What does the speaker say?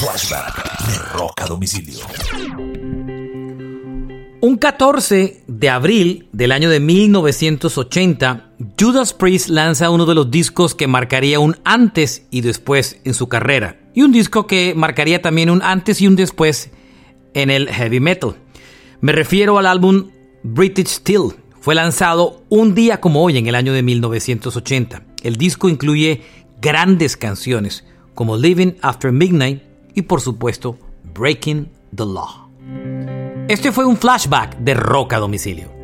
Flashback de Rock a Domicilio. Un 14 de abril del año de 1980, Judas Priest lanza uno de los discos que marcaría un antes y después en su carrera, y un disco que marcaría también un antes y un después en el heavy metal. Me refiero al álbum British Steel. Fue lanzado un día como hoy en el año de 1980. El disco incluye grandes canciones como Living After Midnight y por supuesto Breaking the Law. Este fue un flashback de Rock a domicilio.